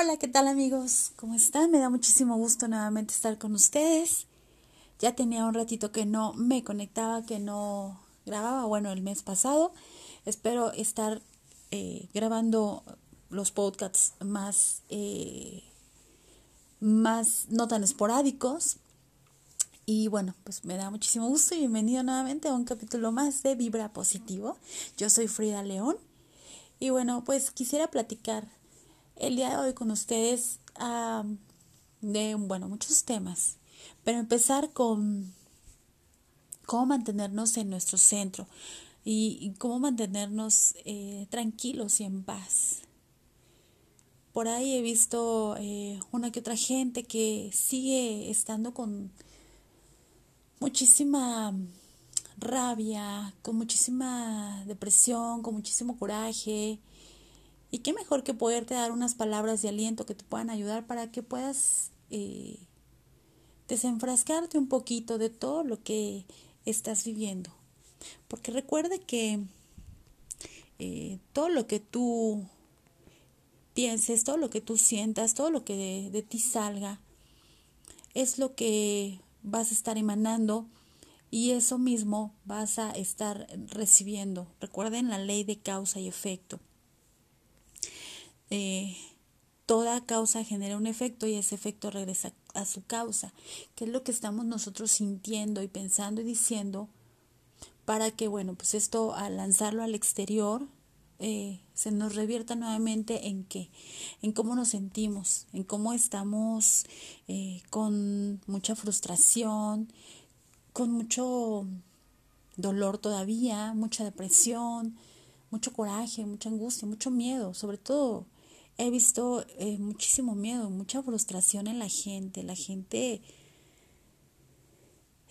Hola, ¿qué tal amigos? ¿Cómo están? Me da muchísimo gusto nuevamente estar con ustedes. Ya tenía un ratito que no me conectaba, que no grababa, bueno, el mes pasado. Espero estar eh, grabando los podcasts más, eh, más no tan esporádicos. Y bueno, pues me da muchísimo gusto y bienvenido nuevamente a un capítulo más de Vibra Positivo. Yo soy Frida León. Y bueno, pues quisiera platicar el día de hoy con ustedes de, bueno, muchos temas, pero empezar con cómo mantenernos en nuestro centro y, cómo mantenernos eh, tranquilos y en paz. Por ahí he visto eh, una que otra gente que sigue estando con muchísima rabia, con muchísima depresión, con muchísimo coraje, y qué mejor que poderte dar unas palabras de aliento que te puedan ayudar para que puedas eh, desenfrascarte un poquito de todo lo que estás viviendo. Porque recuerda que eh, todo lo que tú pienses, todo lo que tú sientas, todo lo que de, de ti salga, es lo que vas a estar emanando y eso mismo vas a estar recibiendo. Recuerden la ley de causa y efecto. Eh, toda causa genera un efecto y ese efecto regresa a su causa, que es lo que estamos nosotros sintiendo y pensando y diciendo para que, bueno, pues esto al lanzarlo al exterior eh, se nos revierta nuevamente en qué, en cómo nos sentimos, en cómo estamos eh, con mucha frustración, con mucho dolor todavía, mucha depresión, mucho coraje, mucha angustia, mucho miedo, sobre todo he visto eh, muchísimo miedo, mucha frustración en la gente. La gente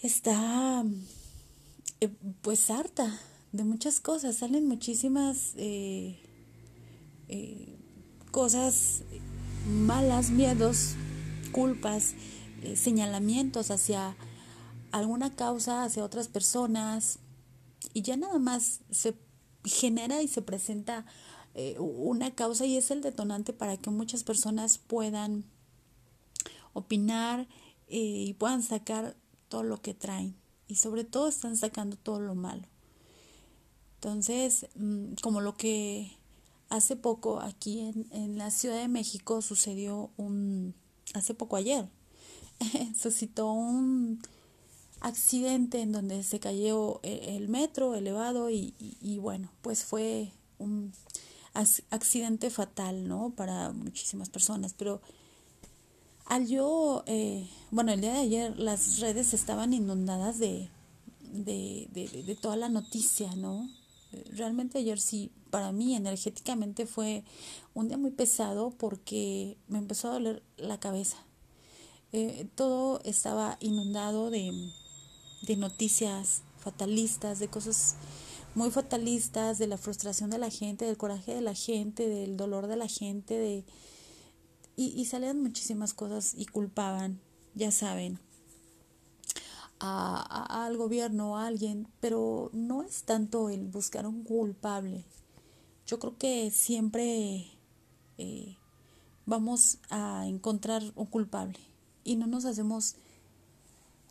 está eh, pues harta de muchas cosas. Salen muchísimas eh, cosas malas, miedos, culpas, señalamientos hacia alguna causa, hacia otras personas. Y ya nada más se genera y se presenta eh, una causa y es el detonante para que muchas personas puedan opinar eh, y puedan sacar todo lo que traen y sobre todo están sacando todo lo malo. Entonces, mm, como lo que hace poco aquí en, en la Ciudad de México sucedió un, hace poco ayer, suscitó un accidente en donde se cayó e, el metro elevado y, y bueno, pues fue un accidente fatal, ¿no? Para muchísimas personas, pero al yo, eh, bueno, el día de ayer las redes estaban inundadas de, de, de, toda la noticia, ¿no? Realmente ayer sí, para mí energéticamente fue un día muy pesado porque me empezó a doler la cabeza. Eh, todo estaba inundado de, de noticias fatalistas, de cosas muy fatalistas de la frustración de la gente, del coraje de la gente, del dolor de la gente, de y, y salían muchísimas cosas y culpaban, ya saben, a, al gobierno, a alguien, pero no es tanto el buscar un culpable. Yo creo que siempre eh, vamos a encontrar un culpable y no nos hacemos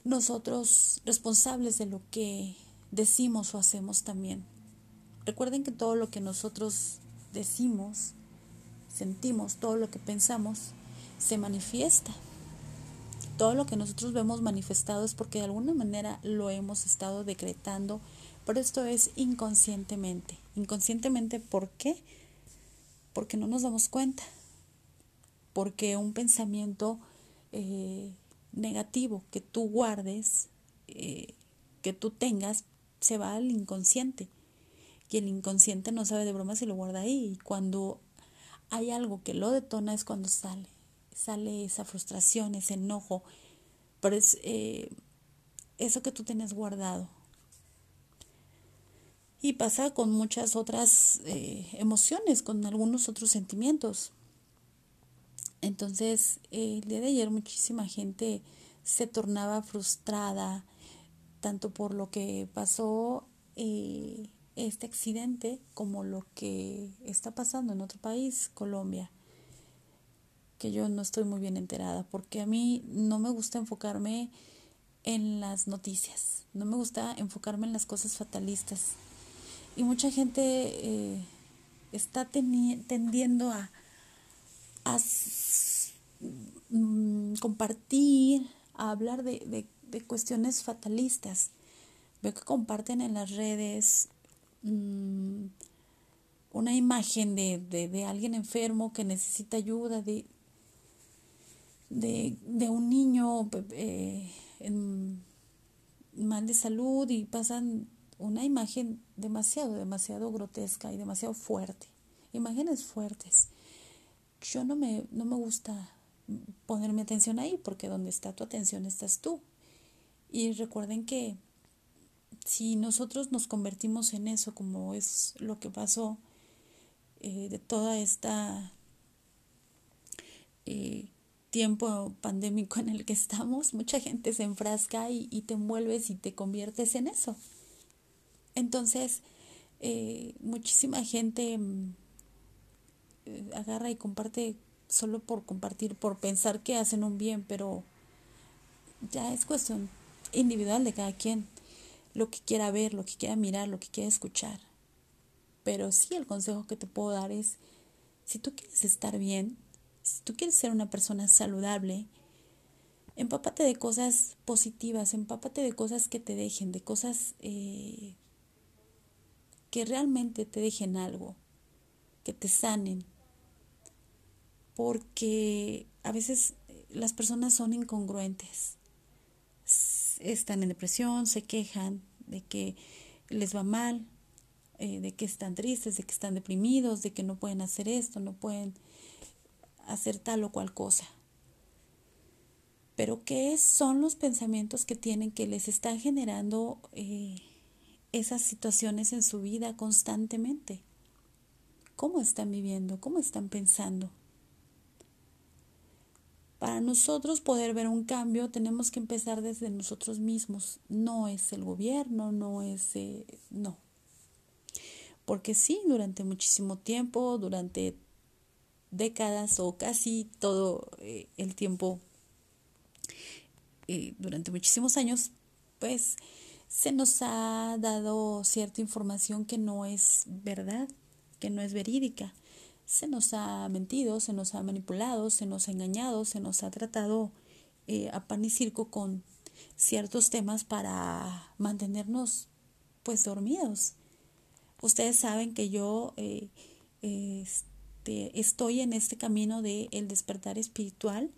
nosotros responsables de lo que decimos o hacemos también. Recuerden que todo lo que nosotros decimos, sentimos, todo lo que pensamos, se manifiesta. Todo lo que nosotros vemos manifestado es porque de alguna manera lo hemos estado decretando, pero esto es inconscientemente. Inconscientemente, ¿por qué? Porque no nos damos cuenta. Porque un pensamiento eh, negativo que tú guardes, eh, que tú tengas, se va al inconsciente. Y el inconsciente no sabe de broma si lo guarda ahí. Y cuando hay algo que lo detona es cuando sale. Sale esa frustración, ese enojo. Pero es eh, eso que tú tienes guardado. Y pasa con muchas otras eh, emociones, con algunos otros sentimientos. Entonces, el día de ayer muchísima gente se tornaba frustrada, tanto por lo que pasó eh, este accidente como lo que está pasando en otro país, Colombia. que yo no estoy muy bien enterada, porque a mí no me gusta enfocarme en las noticias, no me gusta enfocarme en las cosas fatalistas. Y mucha gente eh, está tendiendo a, mm, compartir, a hablar de, de, cuestiones fatalistas. Veo que comparten en las redes mm, una imagen de, de, alguien enfermo que necesita ayuda, de, de, de un niño eh, en mal de salud y pasan una imagen demasiado, demasiado grotesca y demasiado fuerte. Imágenes fuertes. Yo no me, no me gusta ponerme atención ahí porque donde está tu atención estás tú. Y recuerden que si nosotros nos convertimos en eso, como es lo que pasó eh, de toda esta eh, tiempo pandémico en el que estamos, mucha gente se enfrasca y, te envuelves y te conviertes en eso. Entonces, eh, muchísima gente agarra y comparte solo por compartir, por pensar que hacen un bien, pero ya es cuestión individual de cada quien, lo que quiera ver, lo que quiera mirar, lo que quiera escuchar. Pero sí el consejo que te puedo dar es, si tú quieres estar bien, si tú quieres ser una persona saludable, empápate de cosas positivas, empápate de cosas que te dejen, de cosas eh, que realmente te dejen algo, que te sanen. Porque a veces las personas son incongruentes. Están en depresión, se quejan de que les va mal, eh, de que están tristes, de que están deprimidos, de que no pueden hacer esto, no pueden hacer tal o cual cosa. Pero ¿qué son los pensamientos que tienen que les están generando eh, esas situaciones en su vida constantemente? ¿Cómo están viviendo? ¿Cómo están pensando? Para nosotros poder ver un cambio tenemos que empezar desde nosotros mismos. No es el gobierno, no es... Eh, no. Porque sí, durante muchísimo tiempo, durante décadas o casi todo eh, el tiempo, eh, durante muchísimos años, pues se nos ha dado cierta información que no es verdad, que no es verídica. Se nos ha mentido, se nos ha manipulado, se nos ha engañado, se nos ha tratado eh, a pan y circo con ciertos temas para mantenernos pues dormidos. Ustedes saben que yo este, estoy en este camino de el despertar espiritual.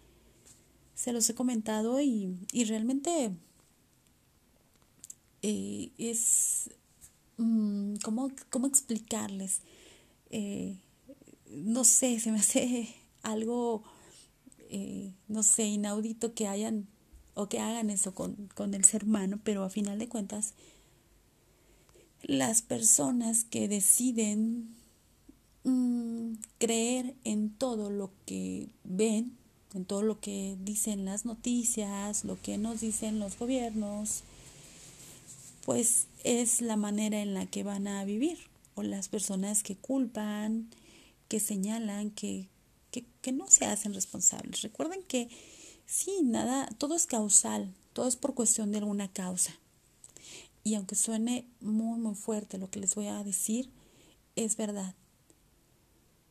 Se los he comentado y, realmente eh, es, mm, ¿cómo, explicarles? Eh, no sé, se me hace algo, eh, no sé, inaudito que hayan o que hagan eso con, con el ser humano, pero a final de cuentas, las personas que deciden Mm, creer en todo lo que ven, en todo lo que dicen las noticias, lo que nos dicen los gobiernos, pues es la manera en la que van a vivir. O las personas que culpan, que señalan, que, que, que no se hacen responsables. Recuerden que sí, nada, todo es causal, todo es por cuestión de alguna causa. Y aunque suene muy, muy fuerte lo que les voy a decir, es verdad.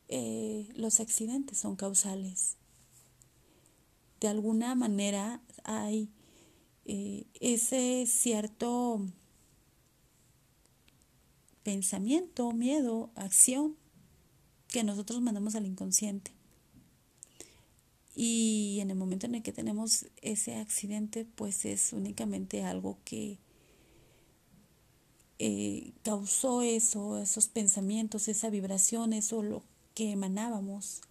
Eh, los accidentes son causales. De alguna manera hay eh, ese cierto pensamiento, miedo, acción que nosotros mandamos al inconsciente. Y en el momento en el que tenemos ese accidente, pues es únicamente algo que eh, causó eso, esos pensamientos, esa vibración, eso lo que emanábamos.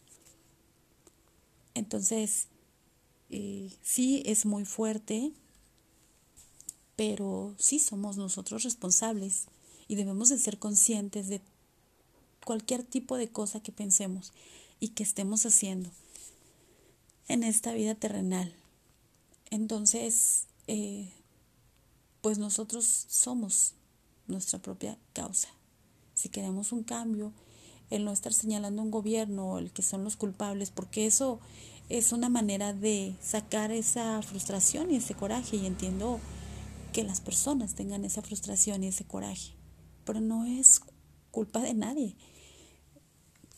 Entonces, eh, sí es muy fuerte, pero sí somos nosotros responsables y debemos de ser conscientes de cualquier tipo de cosa que pensemos y que estemos haciendo en esta vida terrenal. Entonces, eh, pues nosotros somos nuestra propia causa. Si queremos un cambio, el no estar señalando un gobierno, el que son los culpables, porque eso es una manera de sacar esa frustración y ese coraje y entiendo que las personas tengan esa frustración y ese coraje, pero no es culpa de nadie.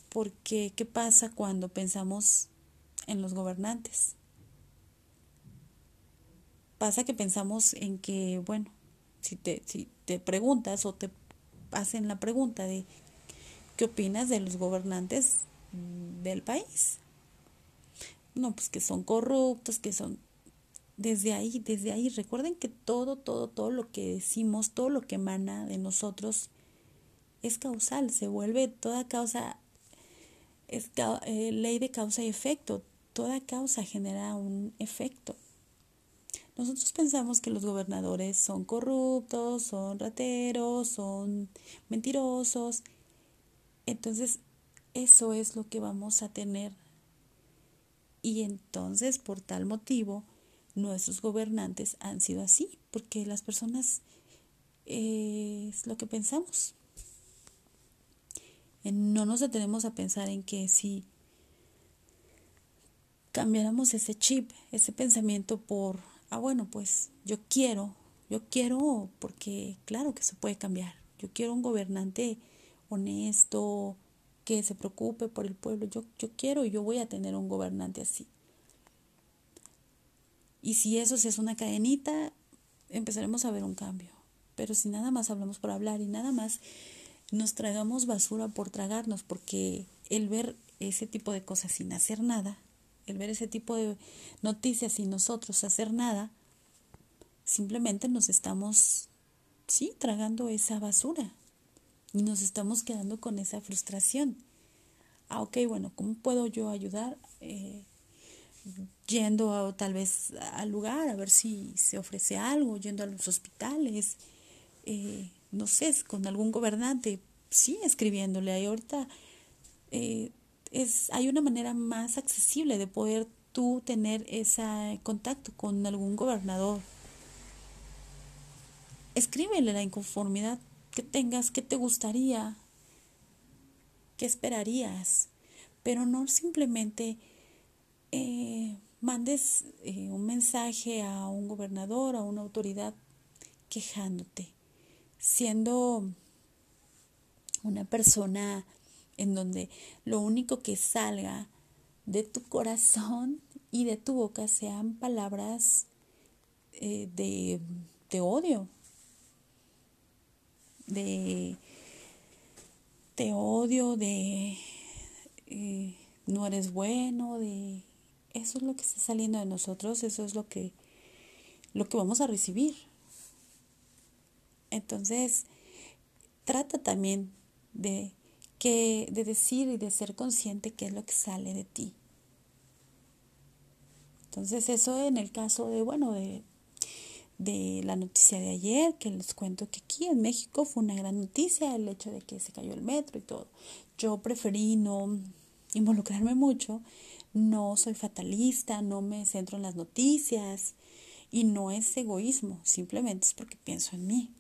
Porque, ¿qué pasa cuando pensamos en los gobernantes? Pasa que pensamos en que, bueno, si te, si te preguntas o te hacen la pregunta de qué opinas de los gobernantes del país. No, pues que son corruptos, que son... Desde ahí, desde ahí, recuerden que todo, todo, todo lo que decimos, todo lo que emana de nosotros es causal, se vuelve toda causa, es eh, ley de causa y efecto, toda causa genera un efecto. Nosotros pensamos que los gobernadores son corruptos, son rateros, son mentirosos. Entonces, eso es lo que vamos a tener. Y entonces, por tal motivo, nuestros gobernantes han sido así, porque las personas eh, es lo que pensamos. No nos detenemos a pensar en que si cambiáramos ese chip, ese pensamiento por ah, bueno, pues yo quiero, yo quiero, porque claro que se puede cambiar. Yo quiero un gobernante honesto, que se preocupe por el pueblo. Yo, yo quiero y yo voy a tener un gobernante así. Y si eso se es una cadenita, empezaremos a ver un cambio. Pero si nada más hablamos por hablar y nada más nos tragamos basura por tragarnos, porque el ver ese tipo de cosas sin hacer nada el ver ese tipo de noticias sin nosotros hacer nada, simplemente nos estamos, sí, tragando esa basura y nos estamos quedando con esa frustración. Ah, ok, bueno, ¿cómo puedo yo ayudar? Eh, yendo a, tal vez al lugar a ver si se ofrece algo, yendo a los hospitales, eh, no sé, con algún gobernante, sí, escribiéndole. Ahí ahorita eh, es, hay una manera más accesible de poder tú tener ese contacto con algún gobernador. Escríbele la inconformidad que tengas, que te gustaría, que esperarías, pero no simplemente eh, mandes eh, un mensaje a un gobernador, a una autoridad quejándote, siendo una persona en donde lo único que salga de tu corazón y de tu boca sean palabras eh, de, de, odio, de, de odio, de eh, no eres bueno, de eso es lo que está saliendo de nosotros, eso es lo que, lo que vamos a recibir. Entonces, trata también de que de decir y de ser consciente qué es lo que sale de ti. Entonces eso en el caso de, bueno, de, de la noticia de ayer, que les cuento que aquí en México fue una gran noticia el hecho de que se cayó el metro y todo. Yo preferí no involucrarme mucho, no soy fatalista, no me centro en las noticias y no es egoísmo, simplemente es porque pienso en mí.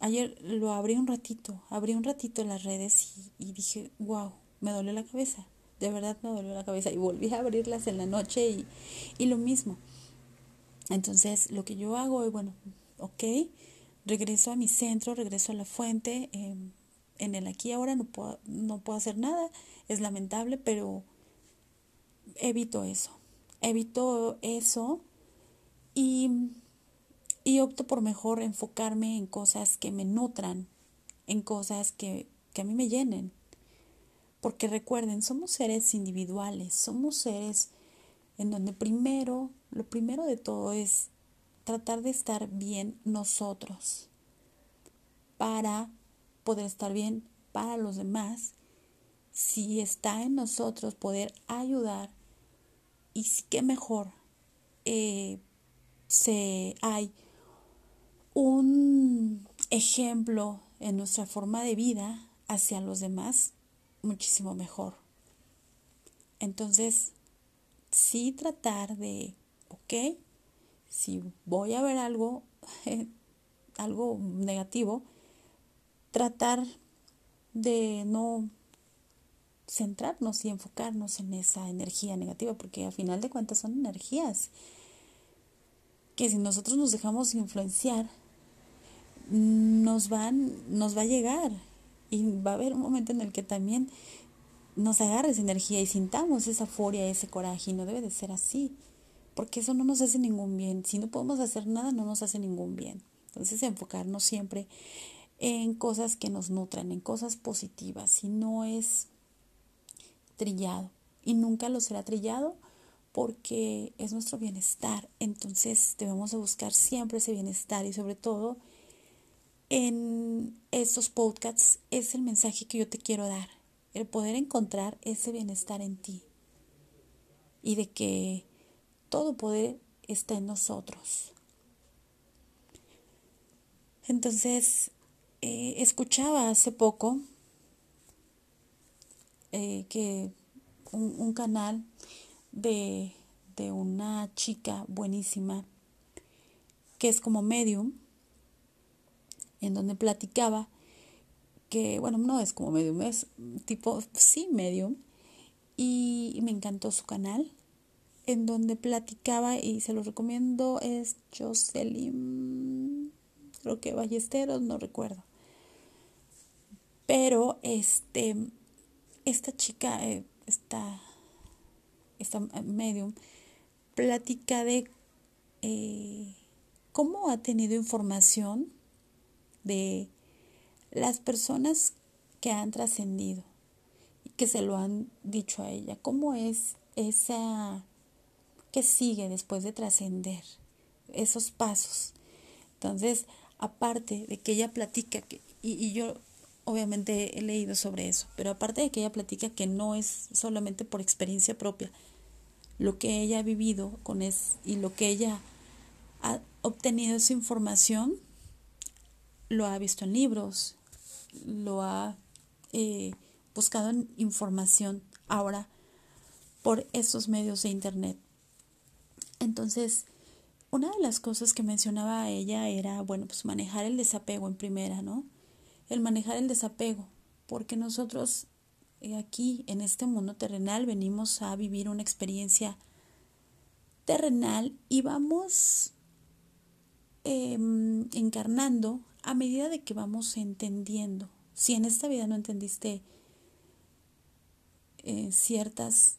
Ayer lo abrí un ratito, abrí un ratito las redes y, dije, wow, me dolió la cabeza, de verdad me dolió la cabeza. Y volví a abrirlas en la noche y, y lo mismo. Entonces, lo que yo hago es, bueno, ok, regreso a mi centro, regreso a la fuente. Em, en el aquí ahora no puedo, no puedo hacer nada, es lamentable, pero evito eso. Evito eso y y opto por mejor enfocarme en cosas que me nutran, en cosas que, que a mí me llenen. Porque recuerden, somos seres individuales, somos seres en donde primero, lo primero de todo es tratar de estar bien nosotros para poder estar bien para los demás. Si está en nosotros poder ayudar y si qué mejor eh, se hay un ejemplo en nuestra forma de vida hacia los demás muchísimo mejor. Entonces, sí tratar de, ok, si voy a ver algo, algo negativo, tratar de no centrarnos y enfocarnos en esa energía negativa, porque al final de cuentas son energías que si nosotros nos dejamos influenciar, nos van, nos va a llegar y va a haber un momento en el que también nos agarre esa energía y sintamos esa furia, ese coraje, y no debe de ser así, porque eso no nos hace ningún bien. Si no podemos hacer nada, no nos hace ningún bien. Entonces, enfocarnos siempre en cosas que nos nutran, en cosas positivas, y no es trillado, y nunca lo será trillado porque es nuestro bienestar. Entonces, debemos de buscar siempre ese bienestar y sobre todo en estos podcasts es el mensaje que yo te quiero dar, el poder encontrar ese bienestar en ti y de que todo poder está en nosotros. Entonces, eh, escuchaba hace poco eh, que un, un canal de, de una chica buenísima que es como medium en donde platicaba que, bueno, no es como medium, es tipo, sí, medium, y me encantó su canal, en donde platicaba, y se lo recomiendo, es Jocelyn, creo que Ballesteros, no recuerdo. Pero, este, esta chica, eh, esta, esta medium, platica de eh, cómo ha tenido información de las personas que han trascendido y que se lo han dicho a ella. ¿Cómo es esa que sigue después de trascender esos pasos? Entonces, aparte de que ella platica, que, y, y yo obviamente he leído sobre eso, pero aparte de que ella platica que no es solamente por experiencia propia, lo que ella ha vivido con es y lo que ella ha obtenido esa información lo ha visto en libros, lo ha eh, buscado en información ahora por esos medios de internet. Entonces, una de las cosas que mencionaba ella era, bueno, pues manejar el desapego en primera, ¿no? El manejar el desapego, porque nosotros eh, aquí en este mundo terrenal venimos a vivir una experiencia terrenal y vamos em, encarnando a medida de que vamos entendiendo, si en esta vida no entendiste eh, ciertas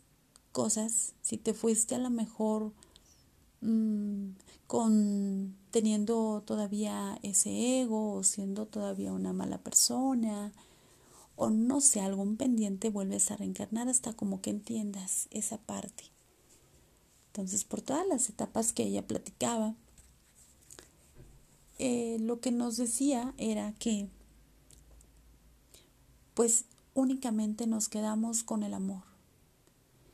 cosas, si te fuiste a lo mejor mm, con teniendo todavía ese ego o siendo todavía una mala persona o no sé, algún pendiente, vuelves a reencarnar hasta como que entiendas esa parte. Entonces, por todas las etapas que ella platicaba, eh, lo que nos decía era que pues únicamente nos quedamos con el amor.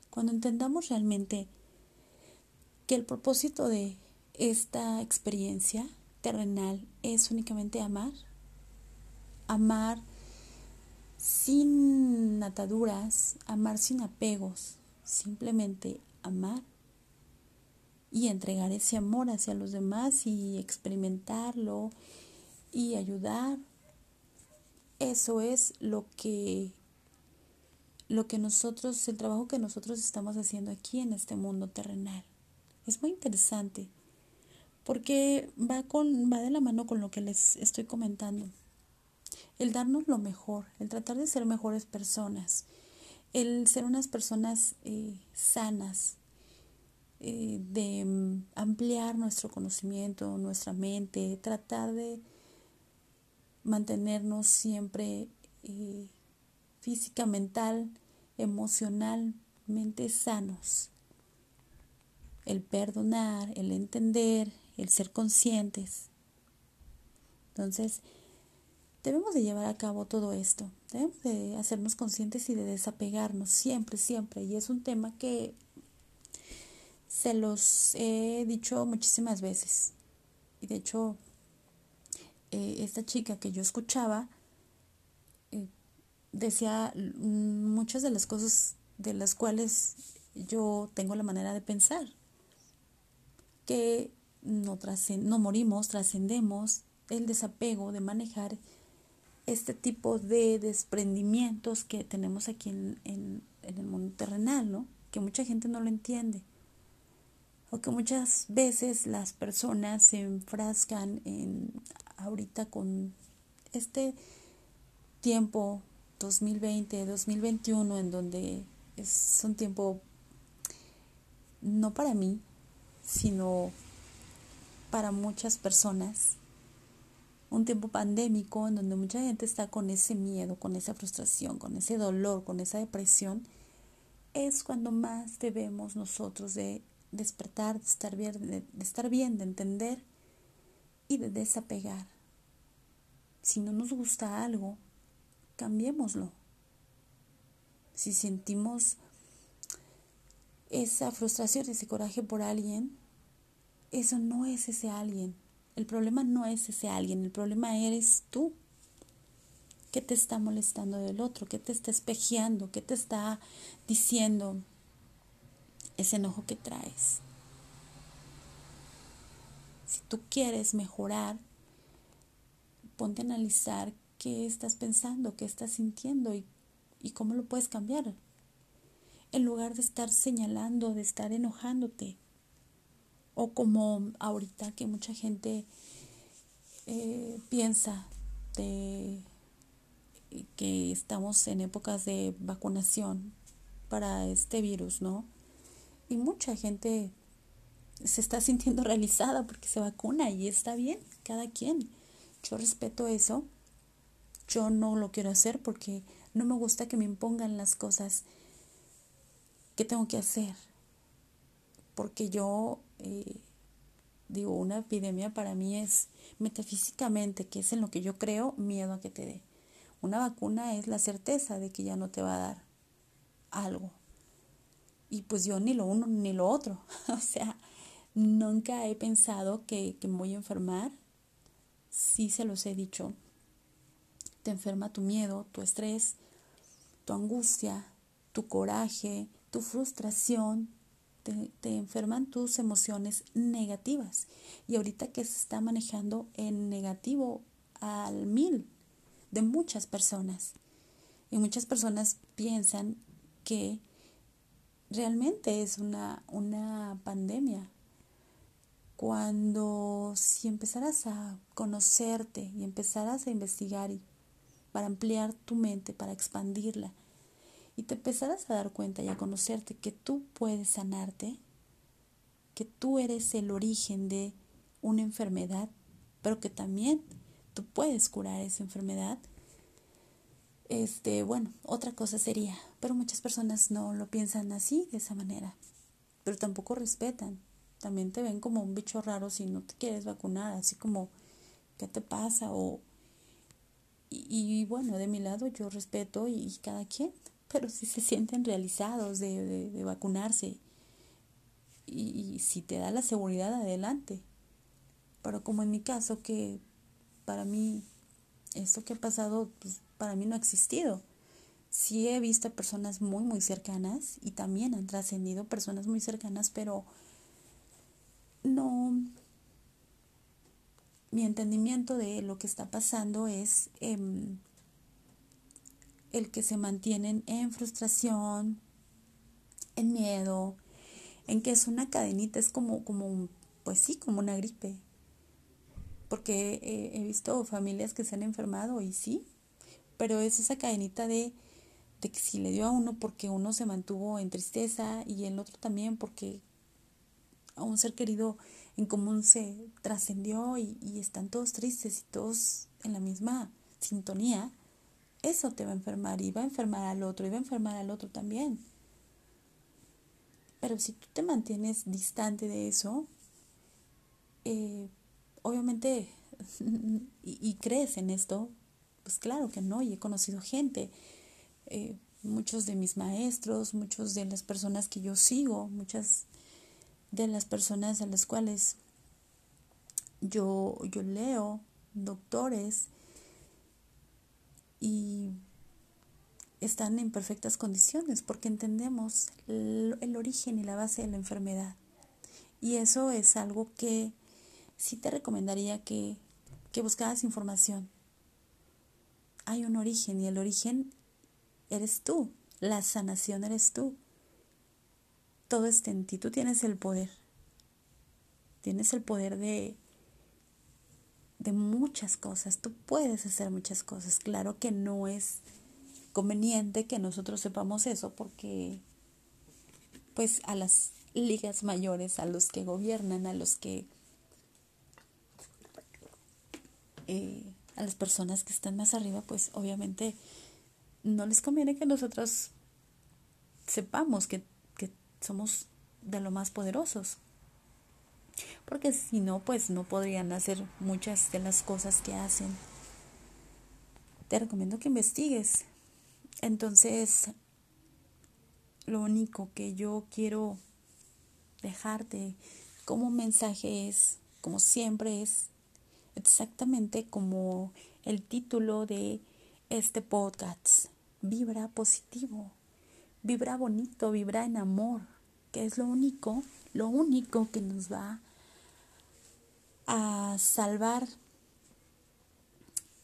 Cuando entendamos realmente que el propósito de esta experiencia terrenal es únicamente amar, amar sin ataduras, amar sin apegos, simplemente amar y entregar ese amor hacia los demás y experimentarlo y ayudar. Eso es lo que lo que nosotros, el trabajo que nosotros estamos haciendo aquí en este mundo terrenal. Es muy interesante porque va con va de la mano con lo que les estoy comentando. El darnos lo mejor, el tratar de ser mejores personas, el ser unas personas eh, sanas, eh, de mm, ampliar nuestro conocimiento, nuestra mente, tratar de mantenernos siempre eh, física, mental, emocionalmente sanos. El perdonar, el entender, el ser conscientes. Entonces, debemos de llevar a cabo todo esto. Debemos de hacernos conscientes y de desapegarnos siempre, siempre. Y es un tema que se los he dicho muchísimas veces. Y de hecho, eh, esta chica que yo escuchaba eh, decía muchas de las cosas de las cuales yo tengo la manera de pensar. Que no, no morimos, trascendemos el desapego de manejar este tipo de desprendimientos que tenemos aquí en, en, en el mundo terrenal, ¿no? Que mucha gente no lo entiende. O que muchas veces las personas se enfrascan en ahorita con este tiempo 2020, 2021, en donde es un tiempo no para mí, sino para muchas personas. Un tiempo pandémico en donde mucha gente está con ese miedo, con esa frustración, con ese dolor, con esa depresión, es cuando más debemos nosotros de despertar, de estar bien, de, estar bien, de entender y de desapegar. Si no nos gusta algo, cambiémoslo. Si sentimos esa frustración, ese coraje por alguien, eso no es ese alguien. El problema no es ese alguien, el problema eres tú. ¿Qué te está molestando del otro? ¿Qué te está espejeando? ¿Qué te está diciendo ese enojo que traes? Si tú quieres mejorar, ponte a analizar qué estás pensando, qué estás sintiendo y, y cómo lo puedes cambiar. En lugar de estar señalando, de estar enojándote. O como ahorita que mucha gente eh, piensa de que estamos en épocas de vacunación para este virus, ¿no? Y mucha gente se está sintiendo realizada porque se vacuna y está bien, cada quien. Yo respeto eso. Yo no lo quiero hacer porque no me gusta que me impongan las cosas que tengo que hacer. Porque yo eh, digo, una epidemia para mí es metafísicamente, que es en lo que yo creo, miedo a que te dé. Una vacuna es la certeza de que ya no te va a dar algo. Y pues yo ni lo uno ni lo otro. o sea, nunca he pensado que, que me voy a enfermar sí se los he dicho, te enferma tu miedo, tu estrés, tu angustia, tu coraje, tu frustración, te, te, enferman tus emociones negativas. Y ahorita que se está manejando en negativo al mil de muchas personas. Y muchas personas piensan que realmente es una, una pandemia, cuando si empezaras a conocerte y empezaras a investigar y para ampliar tu mente, para expandirla, y te empezaras a dar cuenta y a conocerte que tú puedes sanarte, que tú eres el origen de una enfermedad, pero que también tú puedes curar esa enfermedad. Este, bueno, otra cosa sería, pero muchas personas no lo piensan así, de esa manera, pero tampoco respetan también te ven como un bicho raro si no te quieres vacunar, así como, ¿qué te pasa? O, y, bueno, de mi lado yo respeto y, cada quien, pero si se sienten realizados de, de, vacunarse y, si te da la seguridad, adelante. Pero como en mi caso, que para mí esto que ha pasado, pues para mí no ha existido. Sí he visto personas muy, muy cercanas y también han trascendido personas muy cercanas, pero no, mi entendimiento de lo que está pasando es em, el que se mantienen en frustración, en miedo, en que es una cadenita, es como, como pues sí, como una gripe. Porque he visto familias que se han enfermado y sí, pero es esa cadenita de, que si le dio a uno porque uno se mantuvo en tristeza y el otro también porque a un ser querido en común se trascendió y, están todos tristes y todos en la misma sintonía, eso te va a enfermar y va a enfermar al otro y va a enfermar al otro también. Pero si tú te mantienes distante de eso, eh, obviamente, y, crees en esto, pues claro que no, y he conocido gente, eh, muchos de mis maestros, muchos de las personas que yo sigo, muchas de las personas a las cuales yo, yo leo, doctores, y están en perfectas condiciones porque entendemos el, el, origen y la base de la enfermedad. Y eso es algo que sí te recomendaría que, que buscaras información. Hay un origen y el origen eres tú, la sanación eres tú. Todo está en ti, tú tienes el poder. Tienes el poder de de muchas cosas, tú puedes hacer muchas cosas. Claro que no es conveniente que nosotros sepamos eso porque pues a las ligas mayores, a los que gobiernan, a los que eh, a las personas que están más arriba, pues obviamente no les conviene que nosotros sepamos que, que somos de lo más poderosos. Porque si no, pues no podrían hacer muchas de las cosas que hacen. Te recomiendo que investigues. Entonces, lo único que yo quiero dejarte como mensaje es, como siempre, es exactamente como el título de este podcast. Vibra positivo, vibra bonito, vibra en amor, que es lo único, lo único que nos va a salvar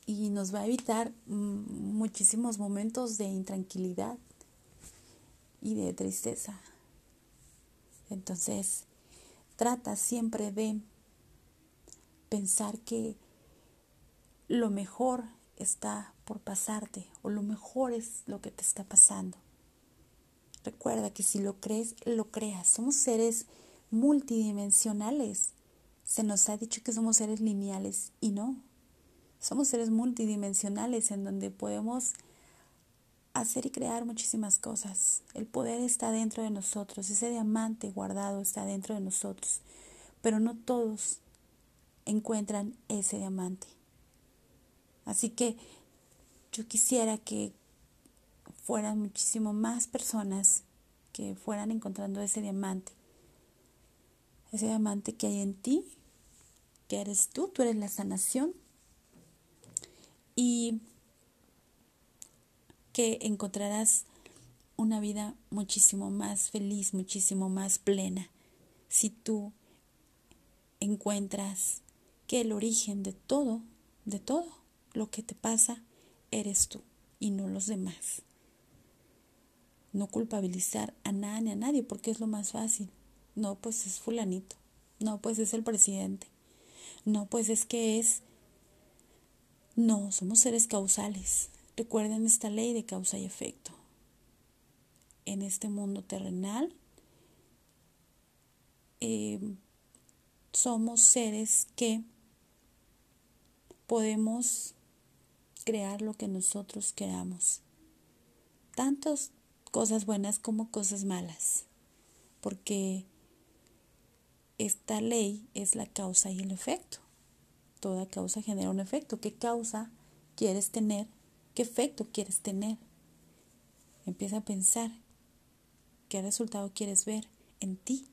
y nos va a evitar muchísimos momentos de intranquilidad y de tristeza. Entonces, trata siempre de pensar que lo mejor está por pasarte o lo mejor es lo que te está pasando. Recuerda que si lo crees, lo creas. Somos seres multidimensionales. Se nos ha dicho que somos seres lineales y no. Somos seres multidimensionales en donde podemos hacer y crear muchísimas cosas. El poder está dentro de nosotros, ese diamante guardado está dentro de nosotros, pero no todos encuentran ese diamante. Así que yo quisiera que fueran muchísimo más personas que fueran encontrando ese diamante. Ese diamante que hay en ti, que eres tú, tú eres la sanación. Y que encontrarás una vida muchísimo más feliz, muchísimo más plena, si tú encuentras que el origen de todo, de todo lo que te pasa, eres tú y no los demás. No culpabilizar a nada ni a nadie porque es lo más fácil. No, pues es fulanito. No, pues es el presidente. No, pues es que es... No, somos seres causales. Recuerden esta ley de causa y efecto. En este mundo terrenal, eh, somos seres que podemos crear lo que nosotros queramos. Tantas cosas buenas como cosas malas. Porque esta ley es la causa y el efecto. Toda causa genera un efecto. ¿Qué causa quieres tener? ¿Qué efecto quieres tener? Empieza a pensar qué resultado quieres ver en ti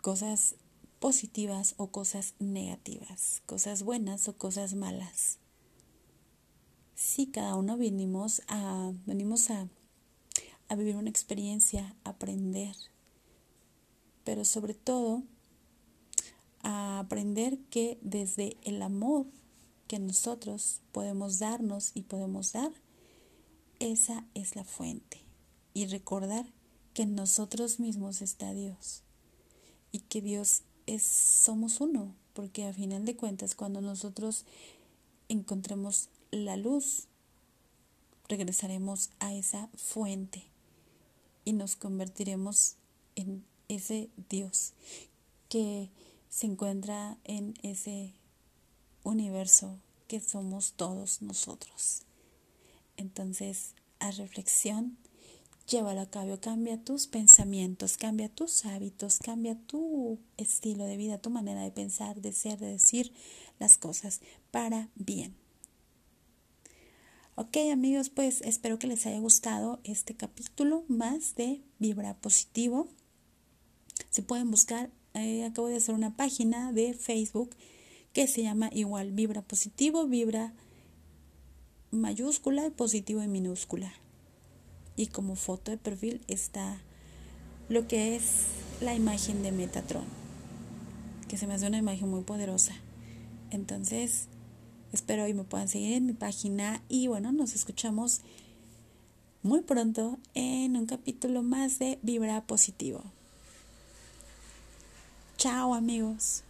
cosas positivas o cosas negativas, cosas buenas o cosas malas. Sí, cada uno venimos a, venimos a, a vivir una experiencia, aprender, pero sobre todo a aprender que desde el amor que nosotros podemos darnos y podemos dar, esa es la fuente. Y recordar que en nosotros mismos está Dios y que Dios es, somos uno, porque a final de cuentas cuando nosotros encontremos la luz, regresaremos a esa fuente y nos convertiremos en ese Dios que se encuentra en ese universo que somos todos nosotros. Entonces, a reflexión, llévalo a cabo, cambia tus pensamientos, cambia tus hábitos, cambia tu estilo de vida, tu manera de pensar, de ser, de decir las cosas para bien. Ok amigos, pues espero que les haya gustado este capítulo más de Vibra Positivo. Se pueden buscar, eh, acabo de hacer una página de Facebook que se llama igual Vibra Positivo, Vibra mayúscula y positivo en minúscula y como foto de perfil está lo que es la imagen de Metatron, que se me hace una imagen muy poderosa. Entonces, Espero hoy me puedan seguir en mi página y bueno, nos escuchamos muy pronto en un capítulo más de Vibra Positivo. Chao amigos.